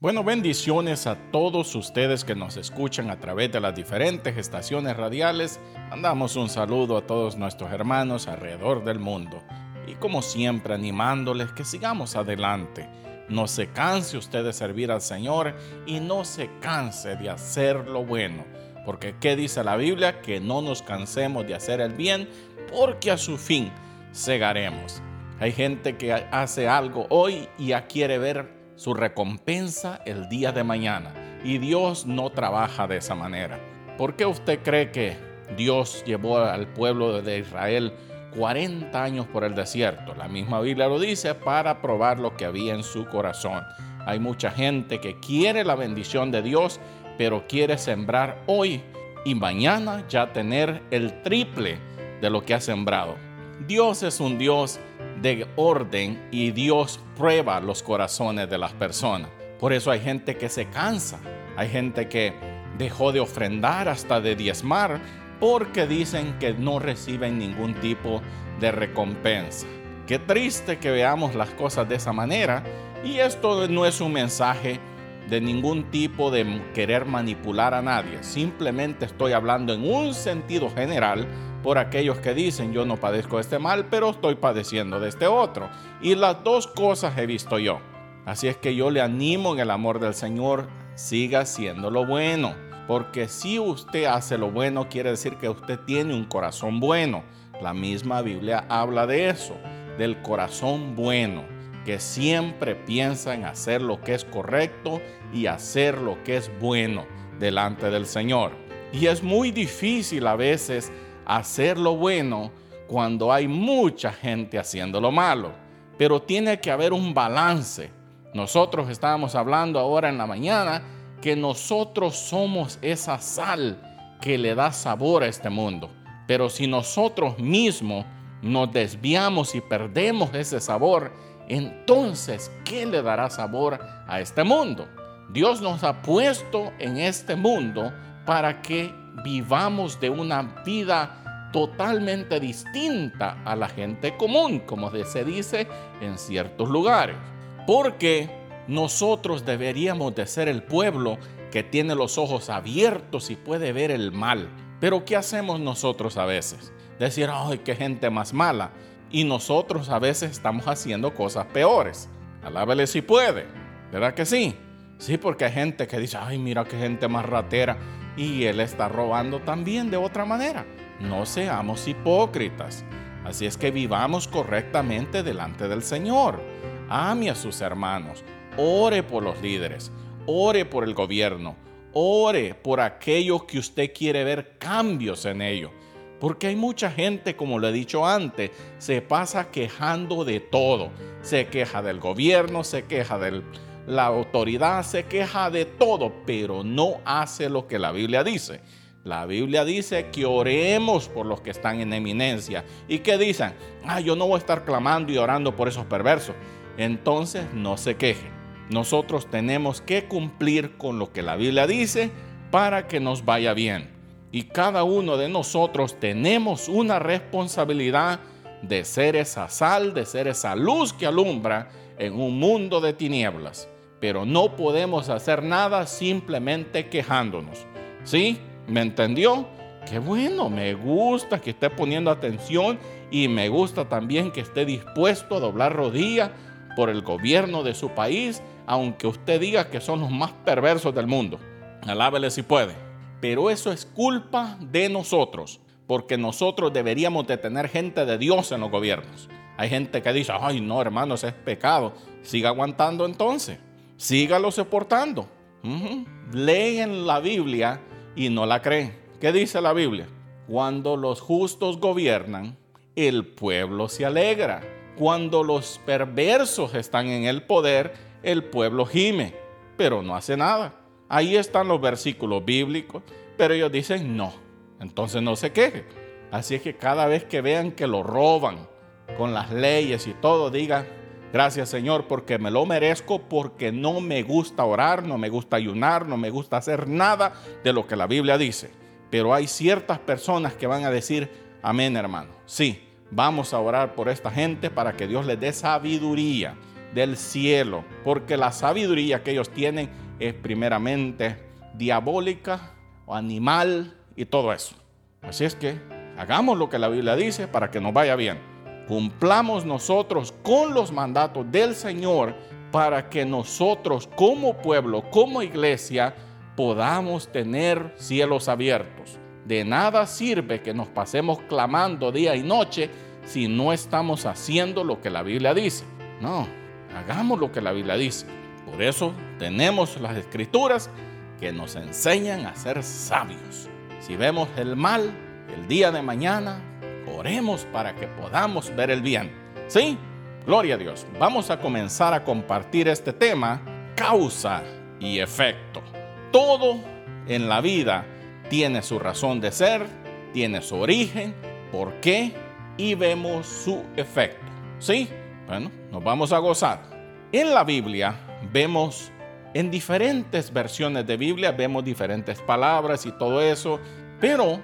Bueno, bendiciones a todos ustedes que nos escuchan a través de las diferentes estaciones radiales. Mandamos un saludo a todos nuestros hermanos alrededor del mundo. Y como siempre, animándoles que sigamos adelante. No se canse usted de servir al Señor y no se canse de hacer lo bueno. Porque ¿qué dice la Biblia? Que no nos cansemos de hacer el bien porque a su fin segaremos. Hay gente que hace algo hoy y ya quiere ver su recompensa el día de mañana. Y Dios no trabaja de esa manera. ¿Por qué usted cree que Dios llevó al pueblo de Israel 40 años por el desierto? La misma Biblia lo dice para probar lo que había en su corazón. Hay mucha gente que quiere la bendición de Dios, pero quiere sembrar hoy y mañana ya tener el triple de lo que ha sembrado. Dios es un Dios de orden y Dios prueba los corazones de las personas. Por eso hay gente que se cansa, hay gente que dejó de ofrendar hasta de diezmar porque dicen que no reciben ningún tipo de recompensa. Qué triste que veamos las cosas de esa manera y esto no es un mensaje de ningún tipo de querer manipular a nadie. Simplemente estoy hablando en un sentido general por aquellos que dicen yo no padezco este mal, pero estoy padeciendo de este otro. Y las dos cosas he visto yo. Así es que yo le animo en el amor del Señor, siga haciendo lo bueno. Porque si usted hace lo bueno, quiere decir que usted tiene un corazón bueno. La misma Biblia habla de eso, del corazón bueno, que siempre piensa en hacer lo que es correcto y hacer lo que es bueno delante del Señor. Y es muy difícil a veces hacer lo bueno cuando hay mucha gente haciendo lo malo. Pero tiene que haber un balance. Nosotros estábamos hablando ahora en la mañana que nosotros somos esa sal que le da sabor a este mundo. Pero si nosotros mismos nos desviamos y perdemos ese sabor, entonces, ¿qué le dará sabor a este mundo? Dios nos ha puesto en este mundo para que vivamos de una vida totalmente distinta a la gente común, como se dice en ciertos lugares. Porque nosotros deberíamos de ser el pueblo que tiene los ojos abiertos y puede ver el mal. Pero ¿qué hacemos nosotros a veces? Decir, ay, qué gente más mala. Y nosotros a veces estamos haciendo cosas peores. Alábele si puede. ¿Verdad que sí? Sí, porque hay gente que dice, ay, mira qué gente más ratera y él está robando también de otra manera. No seamos hipócritas. Así es que vivamos correctamente delante del Señor. Ame a sus hermanos. Ore por los líderes. Ore por el gobierno. Ore por aquello que usted quiere ver cambios en ello. Porque hay mucha gente, como lo he dicho antes, se pasa quejando de todo. Se queja del gobierno, se queja del, la autoridad se queja de todo, pero no hace lo que la Biblia dice. La Biblia dice que oremos por los que están en eminencia. ¿Y que dicen? Ah, yo no voy a estar clamando y orando por esos perversos. Entonces no se quejen. Nosotros tenemos que cumplir con lo que la Biblia dice para que nos vaya bien. Y cada uno de nosotros tenemos una responsabilidad de ser esa sal, de ser esa luz que alumbra en un mundo de tinieblas pero no podemos hacer nada simplemente quejándonos. ¿Sí? ¿Me entendió? Qué bueno, me gusta que esté poniendo atención y me gusta también que esté dispuesto a doblar rodillas por el gobierno de su país, aunque usted diga que son los más perversos del mundo. Alábele si puede. Pero eso es culpa de nosotros, porque nosotros deberíamos de tener gente de Dios en los gobiernos. Hay gente que dice, ay no hermano, ese es pecado. Siga aguantando entonces sígalo soportando. Leen la Biblia y no la creen. ¿Qué dice la Biblia? Cuando los justos gobiernan, el pueblo se alegra. Cuando los perversos están en el poder, el pueblo gime, pero no hace nada. Ahí están los versículos bíblicos, pero ellos dicen no. Entonces no se queje. Así es que cada vez que vean que lo roban con las leyes y todo, digan, Gracias Señor porque me lo merezco, porque no me gusta orar, no me gusta ayunar, no me gusta hacer nada de lo que la Biblia dice. Pero hay ciertas personas que van a decir, amén hermano, sí, vamos a orar por esta gente para que Dios les dé sabiduría. del cielo, porque la sabiduría que ellos tienen es primeramente diabólica o animal y todo eso. Así es que hagamos lo que la Biblia dice para que nos vaya bien. Cumplamos nosotros con los mandatos del Señor para que nosotros como pueblo, como iglesia, podamos tener cielos abiertos. De nada sirve que nos pasemos clamando día y noche si no estamos haciendo lo que la Biblia dice. No, hagamos lo que la Biblia dice. Por eso tenemos las escrituras que nos enseñan a ser sabios. Si vemos el mal el día de mañana, oremos para que podamos ver el bien. ¿Sí? Gloria a Dios. Vamos a comenzar a compartir este tema, causa y efecto. Todo en la vida tiene su razón de ser, tiene su origen, por qué y vemos su efecto. ¿Sí? Bueno, nos vamos a gozar. En la Biblia vemos en diferentes versiones de Biblia, vemos diferentes palabras y todo eso, pero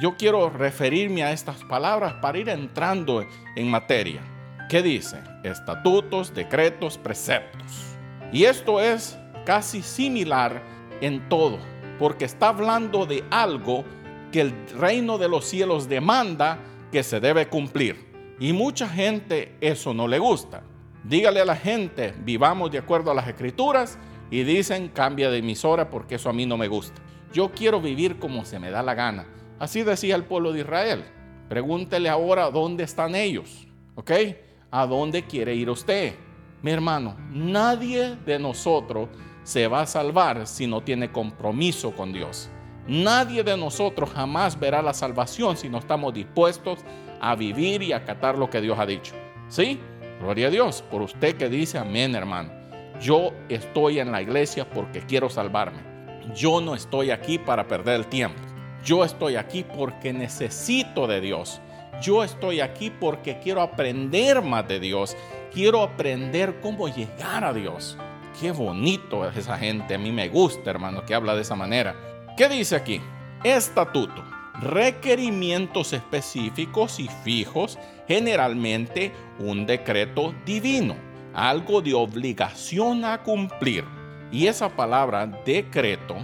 yo quiero referirme a estas palabras para ir entrando en materia. ¿Qué dice? Estatutos, decretos, preceptos. Y esto es casi similar en todo, porque está hablando de algo que el reino de los cielos demanda que se debe cumplir. Y mucha gente eso no le gusta. Dígale a la gente, vivamos de acuerdo a las escrituras y dicen, cambia de emisora porque eso a mí no me gusta. Yo quiero vivir como se me da la gana. Así decía el pueblo de Israel. Pregúntele ahora dónde están ellos. ¿Ok? ¿A dónde quiere ir usted? Mi hermano, nadie de nosotros se va a salvar si no tiene compromiso con Dios. Nadie de nosotros jamás verá la salvación si no estamos dispuestos a vivir y acatar lo que Dios ha dicho. ¿Sí? Gloria a Dios por usted que dice amén, hermano. Yo estoy en la iglesia porque quiero salvarme. Yo no estoy aquí para perder el tiempo. Yo estoy aquí porque necesito de Dios. Yo estoy aquí porque quiero aprender más de Dios. Quiero aprender cómo llegar a Dios. Qué bonito es esa gente. A mí me gusta, hermano, que habla de esa manera. ¿Qué dice aquí? Estatuto. Requerimientos específicos y fijos, generalmente un decreto divino, algo de obligación a cumplir. Y esa palabra decreto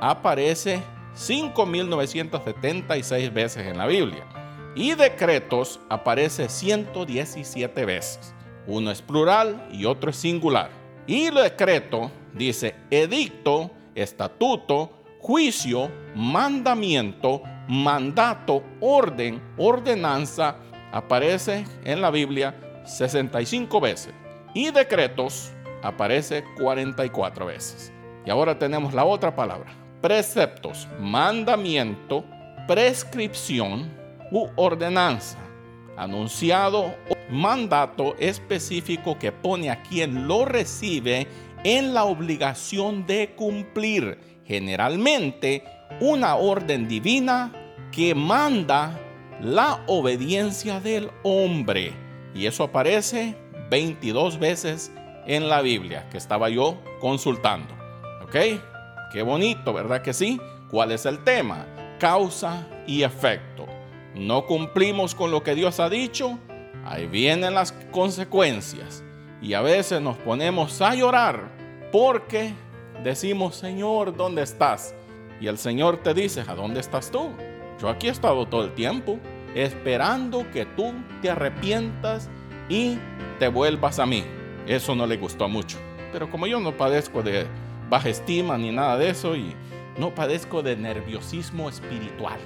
aparece 5.976 veces en la Biblia. Y decretos aparece 117 veces. Uno es plural y otro es singular. Y el decreto dice edicto, estatuto, juicio, mandamiento, mandato, orden, ordenanza, aparece en la Biblia 65 veces. Y decretos aparece 44 veces. Y ahora tenemos la otra palabra. Preceptos, mandamiento, prescripción u ordenanza. Anunciado o mandato específico que pone a quien lo recibe en la obligación de cumplir generalmente una orden divina que manda la obediencia del hombre. Y eso aparece 22 veces en la Biblia que estaba yo consultando. ¿Ok? Qué bonito, ¿verdad que sí? ¿Cuál es el tema? Causa y efecto. No cumplimos con lo que Dios ha dicho, ahí vienen las consecuencias. Y a veces nos ponemos a llorar porque decimos, Señor, ¿dónde estás? Y el Señor te dice, ¿a dónde estás tú? Yo aquí he estado todo el tiempo esperando que tú te arrepientas y te vuelvas a mí. Eso no le gustó mucho. Pero como yo no padezco de baja estima ni nada de eso y no padezco de nerviosismo espiritual.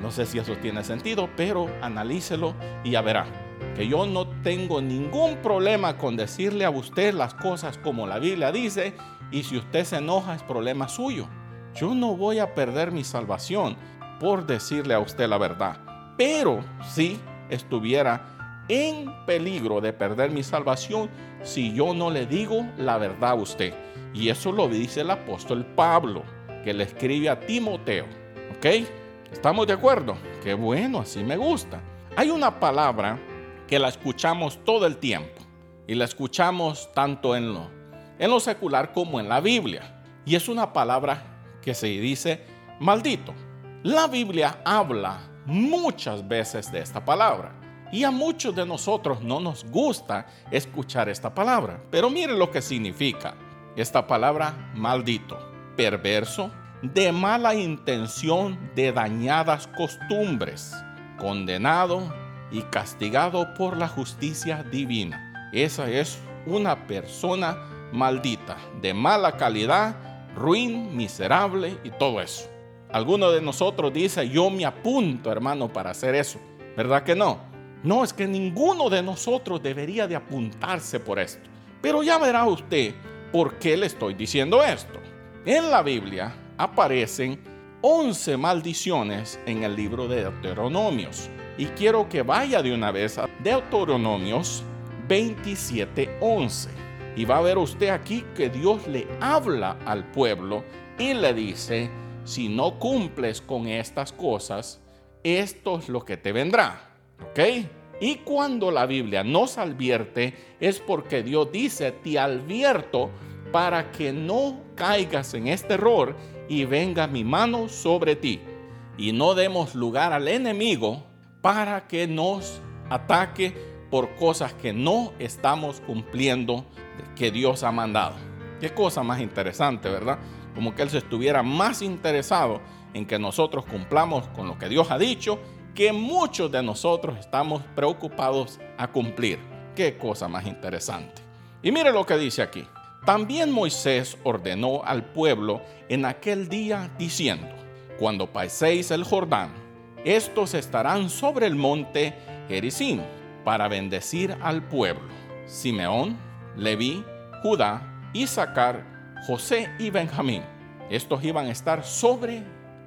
No sé si eso tiene sentido, pero analícelo y ya verá que yo no tengo ningún problema con decirle a usted las cosas como la Biblia dice y si usted se enoja es problema suyo. Yo no voy a perder mi salvación por decirle a usted la verdad. Pero si estuviera en peligro de perder mi salvación si yo no le digo la verdad a usted. Y eso lo dice el apóstol Pablo, que le escribe a Timoteo. ¿Ok? ¿Estamos de acuerdo? Qué bueno, así me gusta. Hay una palabra que la escuchamos todo el tiempo y la escuchamos tanto en lo en lo secular como en la Biblia. Y es una palabra que se dice maldito. La Biblia habla muchas veces de esta palabra. Y a muchos de nosotros no nos gusta escuchar esta palabra, pero mire lo que significa esta palabra maldito, perverso, de mala intención, de dañadas costumbres, condenado y castigado por la justicia divina. Esa es una persona maldita, de mala calidad, ruin, miserable y todo eso. Alguno de nosotros dice, yo me apunto, hermano, para hacer eso. ¿Verdad que no? No, es que ninguno de nosotros debería de apuntarse por esto. Pero ya verá usted por qué le estoy diciendo esto. En la Biblia aparecen 11 maldiciones en el libro de Deuteronomios. Y quiero que vaya de una vez a Deuteronomios 27:11. Y va a ver usted aquí que Dios le habla al pueblo y le dice, si no cumples con estas cosas, esto es lo que te vendrá. ¿Ok? Y cuando la Biblia nos advierte es porque Dios dice, te advierto para que no caigas en este error y venga mi mano sobre ti. Y no demos lugar al enemigo para que nos ataque por cosas que no estamos cumpliendo que Dios ha mandado. Qué cosa más interesante, ¿verdad? Como que Él se estuviera más interesado en que nosotros cumplamos con lo que Dios ha dicho, que muchos de nosotros estamos preocupados a cumplir. Qué cosa más interesante. Y mire lo que dice aquí. También Moisés ordenó al pueblo en aquel día diciendo, cuando paséis el Jordán, estos estarán sobre el monte Gerizim para bendecir al pueblo. Simeón, Leví, Judá, Isaacar, José y Benjamín. Estos iban a estar sobre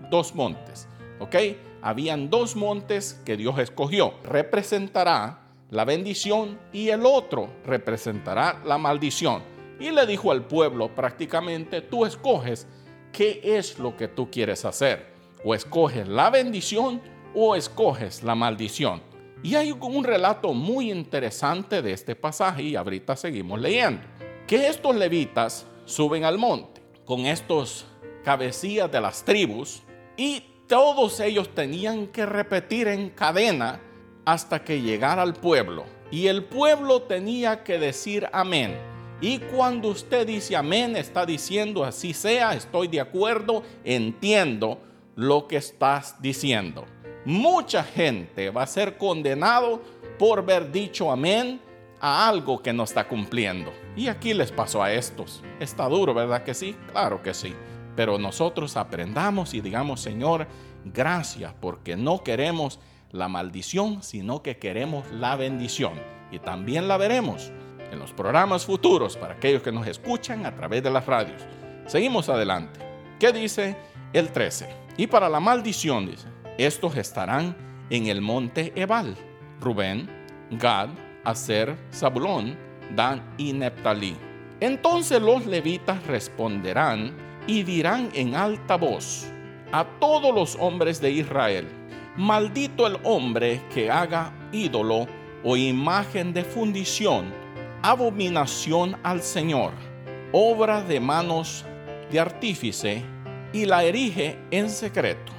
dos montes. ¿Ok? Habían dos montes que Dios escogió. Representará la bendición y el otro representará la maldición. Y le dijo al pueblo prácticamente, tú escoges qué es lo que tú quieres hacer o escoges la bendición o escoges la maldición. Y hay un relato muy interesante de este pasaje y ahorita seguimos leyendo. Que estos levitas suben al monte con estos cabecillas de las tribus y todos ellos tenían que repetir en cadena hasta que llegara al pueblo. Y el pueblo tenía que decir amén. Y cuando usted dice amén, está diciendo así sea, estoy de acuerdo, entiendo lo que estás diciendo. Mucha gente va a ser condenado por haber dicho amén a algo que no está cumpliendo. Y aquí les pasó a estos. Está duro, ¿verdad que sí? Claro que sí. Pero nosotros aprendamos y digamos, Señor, gracias porque no queremos la maldición, sino que queremos la bendición. Y también la veremos en los programas futuros para aquellos que nos escuchan a través de las radios. Seguimos adelante. ¿Qué dice el 13? Y para la maldición, dice, estos estarán en el monte Ebal, Rubén, Gad, Aser, Zabulón, Dan y Neptalí. Entonces los levitas responderán y dirán en alta voz a todos los hombres de Israel, maldito el hombre que haga ídolo o imagen de fundición abominación al Señor, obra de manos de artífice, y la erige en secreto.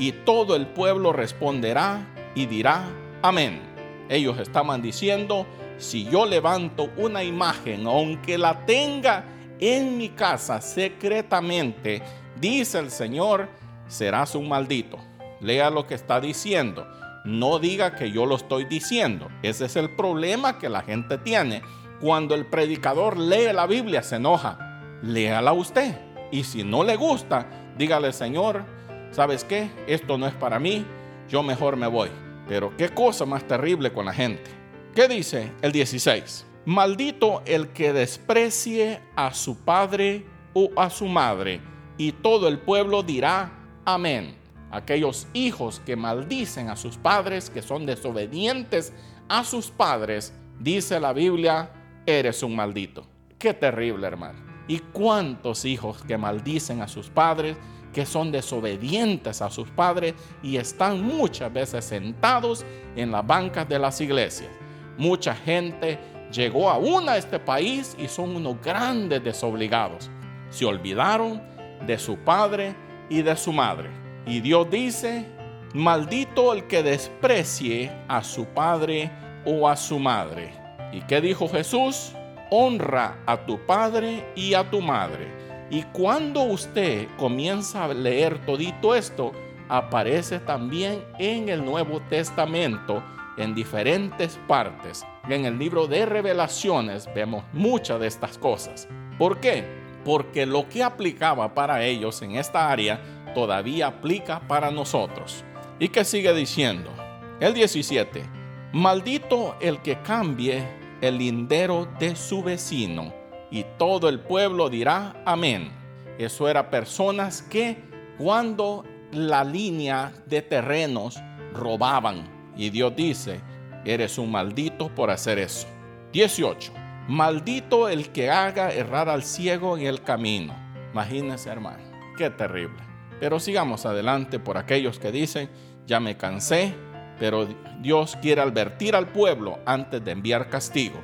Y todo el pueblo responderá y dirá, amén. Ellos estaban diciendo, si yo levanto una imagen, aunque la tenga en mi casa secretamente, dice el Señor, serás un maldito. Lea lo que está diciendo. No diga que yo lo estoy diciendo. Ese es el problema que la gente tiene cuando el predicador lee la Biblia se enoja. Léala usted. Y si no le gusta, dígale, Señor, ¿sabes qué? Esto no es para mí, yo mejor me voy. Pero qué cosa más terrible con la gente. ¿Qué dice el 16? Maldito el que desprecie a su padre o a su madre, y todo el pueblo dirá amén. Aquellos hijos que maldicen a sus padres, que son desobedientes a sus padres, dice la Biblia, eres un maldito. Qué terrible, hermano. ¿Y cuántos hijos que maldicen a sus padres, que son desobedientes a sus padres y están muchas veces sentados en las bancas de las iglesias? Mucha gente llegó aún a este país y son unos grandes desobligados. Se olvidaron de su padre y de su madre. Y Dios dice, maldito el que desprecie a su padre o a su madre. ¿Y qué dijo Jesús? Honra a tu padre y a tu madre. Y cuando usted comienza a leer todito esto, aparece también en el Nuevo Testamento en diferentes partes. En el libro de revelaciones vemos muchas de estas cosas. ¿Por qué? Porque lo que aplicaba para ellos en esta área todavía aplica para nosotros. ¿Y qué sigue diciendo? El 17. Maldito el que cambie el lindero de su vecino. Y todo el pueblo dirá amén. Eso era personas que cuando la línea de terrenos robaban. Y Dios dice, eres un maldito por hacer eso. 18. Maldito el que haga errar al ciego en el camino. Imagínense, hermano, qué terrible. Pero sigamos adelante por aquellos que dicen, ya me cansé, pero Dios quiere advertir al pueblo antes de enviar castigo.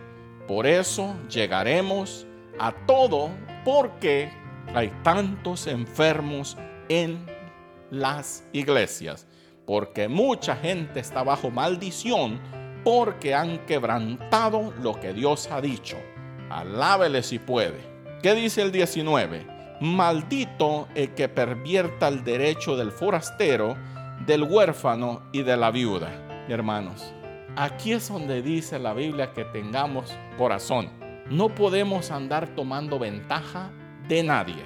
Por eso llegaremos a todo porque hay tantos enfermos en las iglesias, porque mucha gente está bajo maldición porque han quebrantado lo que Dios ha dicho. Alábele si puede. ¿Qué dice el 19? Maldito el que pervierta el derecho del forastero, del huérfano y de la viuda. Hermanos, aquí es donde dice la Biblia que tengamos corazón. No podemos andar tomando ventaja de nadie.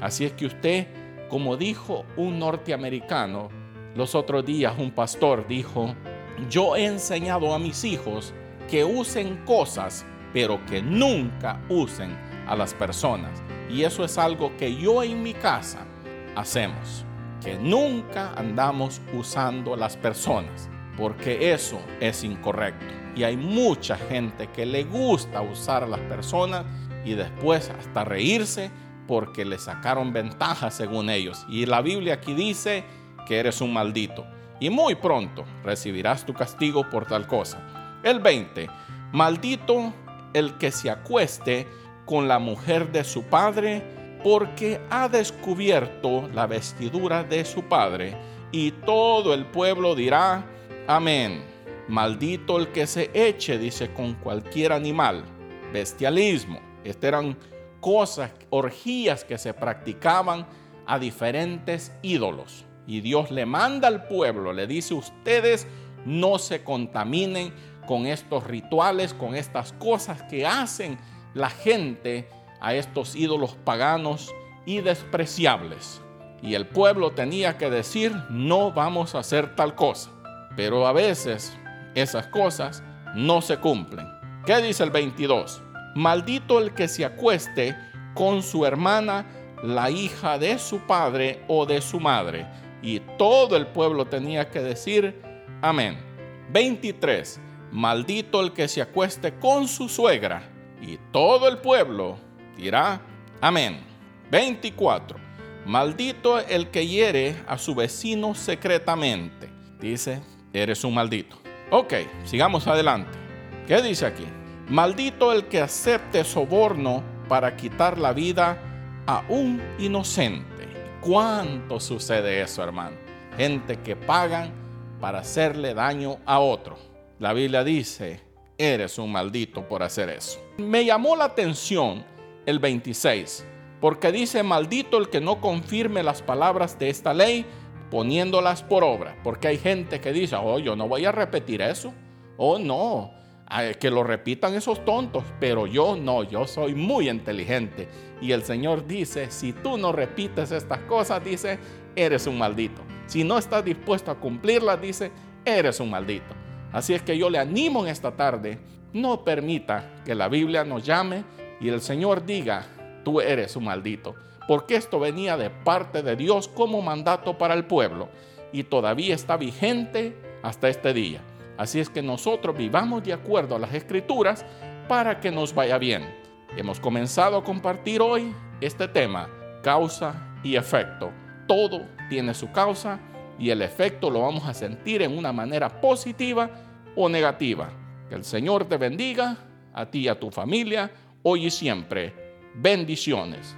Así es que usted como dijo un norteamericano, los otros días un pastor dijo, yo he enseñado a mis hijos que usen cosas, pero que nunca usen a las personas. Y eso es algo que yo en mi casa hacemos, que nunca andamos usando a las personas, porque eso es incorrecto. Y hay mucha gente que le gusta usar a las personas y después hasta reírse porque le sacaron ventaja según ellos. Y la Biblia aquí dice que eres un maldito. Y muy pronto recibirás tu castigo por tal cosa. El 20. Maldito el que se acueste con la mujer de su padre, porque ha descubierto la vestidura de su padre. Y todo el pueblo dirá, amén. Maldito el que se eche, dice, con cualquier animal. Bestialismo. Este eran cosas, orgías que se practicaban a diferentes ídolos. Y Dios le manda al pueblo, le dice, ustedes no se contaminen con estos rituales, con estas cosas que hacen la gente a estos ídolos paganos y despreciables. Y el pueblo tenía que decir, no vamos a hacer tal cosa. Pero a veces esas cosas no se cumplen. ¿Qué dice el 22? Maldito el que se acueste con su hermana, la hija de su padre o de su madre. Y todo el pueblo tenía que decir, amén. 23. Maldito el que se acueste con su suegra. Y todo el pueblo dirá, amén. 24. Maldito el que hiere a su vecino secretamente. Dice, eres un maldito. Ok, sigamos adelante. ¿Qué dice aquí? Maldito el que acepte soborno para quitar la vida a un inocente. ¿Cuánto sucede eso, hermano? Gente que pagan para hacerle daño a otro. La Biblia dice, eres un maldito por hacer eso. Me llamó la atención el 26, porque dice, maldito el que no confirme las palabras de esta ley poniéndolas por obra. Porque hay gente que dice, oh, yo no voy a repetir eso. Oh, no, que lo repitan esos tontos, pero yo no, yo soy muy inteligente. Y el Señor dice, si tú no repites estas cosas, dice, eres un maldito. Si no estás dispuesto a cumplirlas, dice, eres un maldito. Así es que yo le animo en esta tarde, no permita que la Biblia nos llame y el Señor diga, tú eres un maldito. Porque esto venía de parte de Dios como mandato para el pueblo y todavía está vigente hasta este día. Así es que nosotros vivamos de acuerdo a las escrituras para que nos vaya bien. Hemos comenzado a compartir hoy este tema, causa y efecto. Todo tiene su causa y el efecto lo vamos a sentir en una manera positiva o negativa. Que el Señor te bendiga, a ti y a tu familia, hoy y siempre. Bendiciones.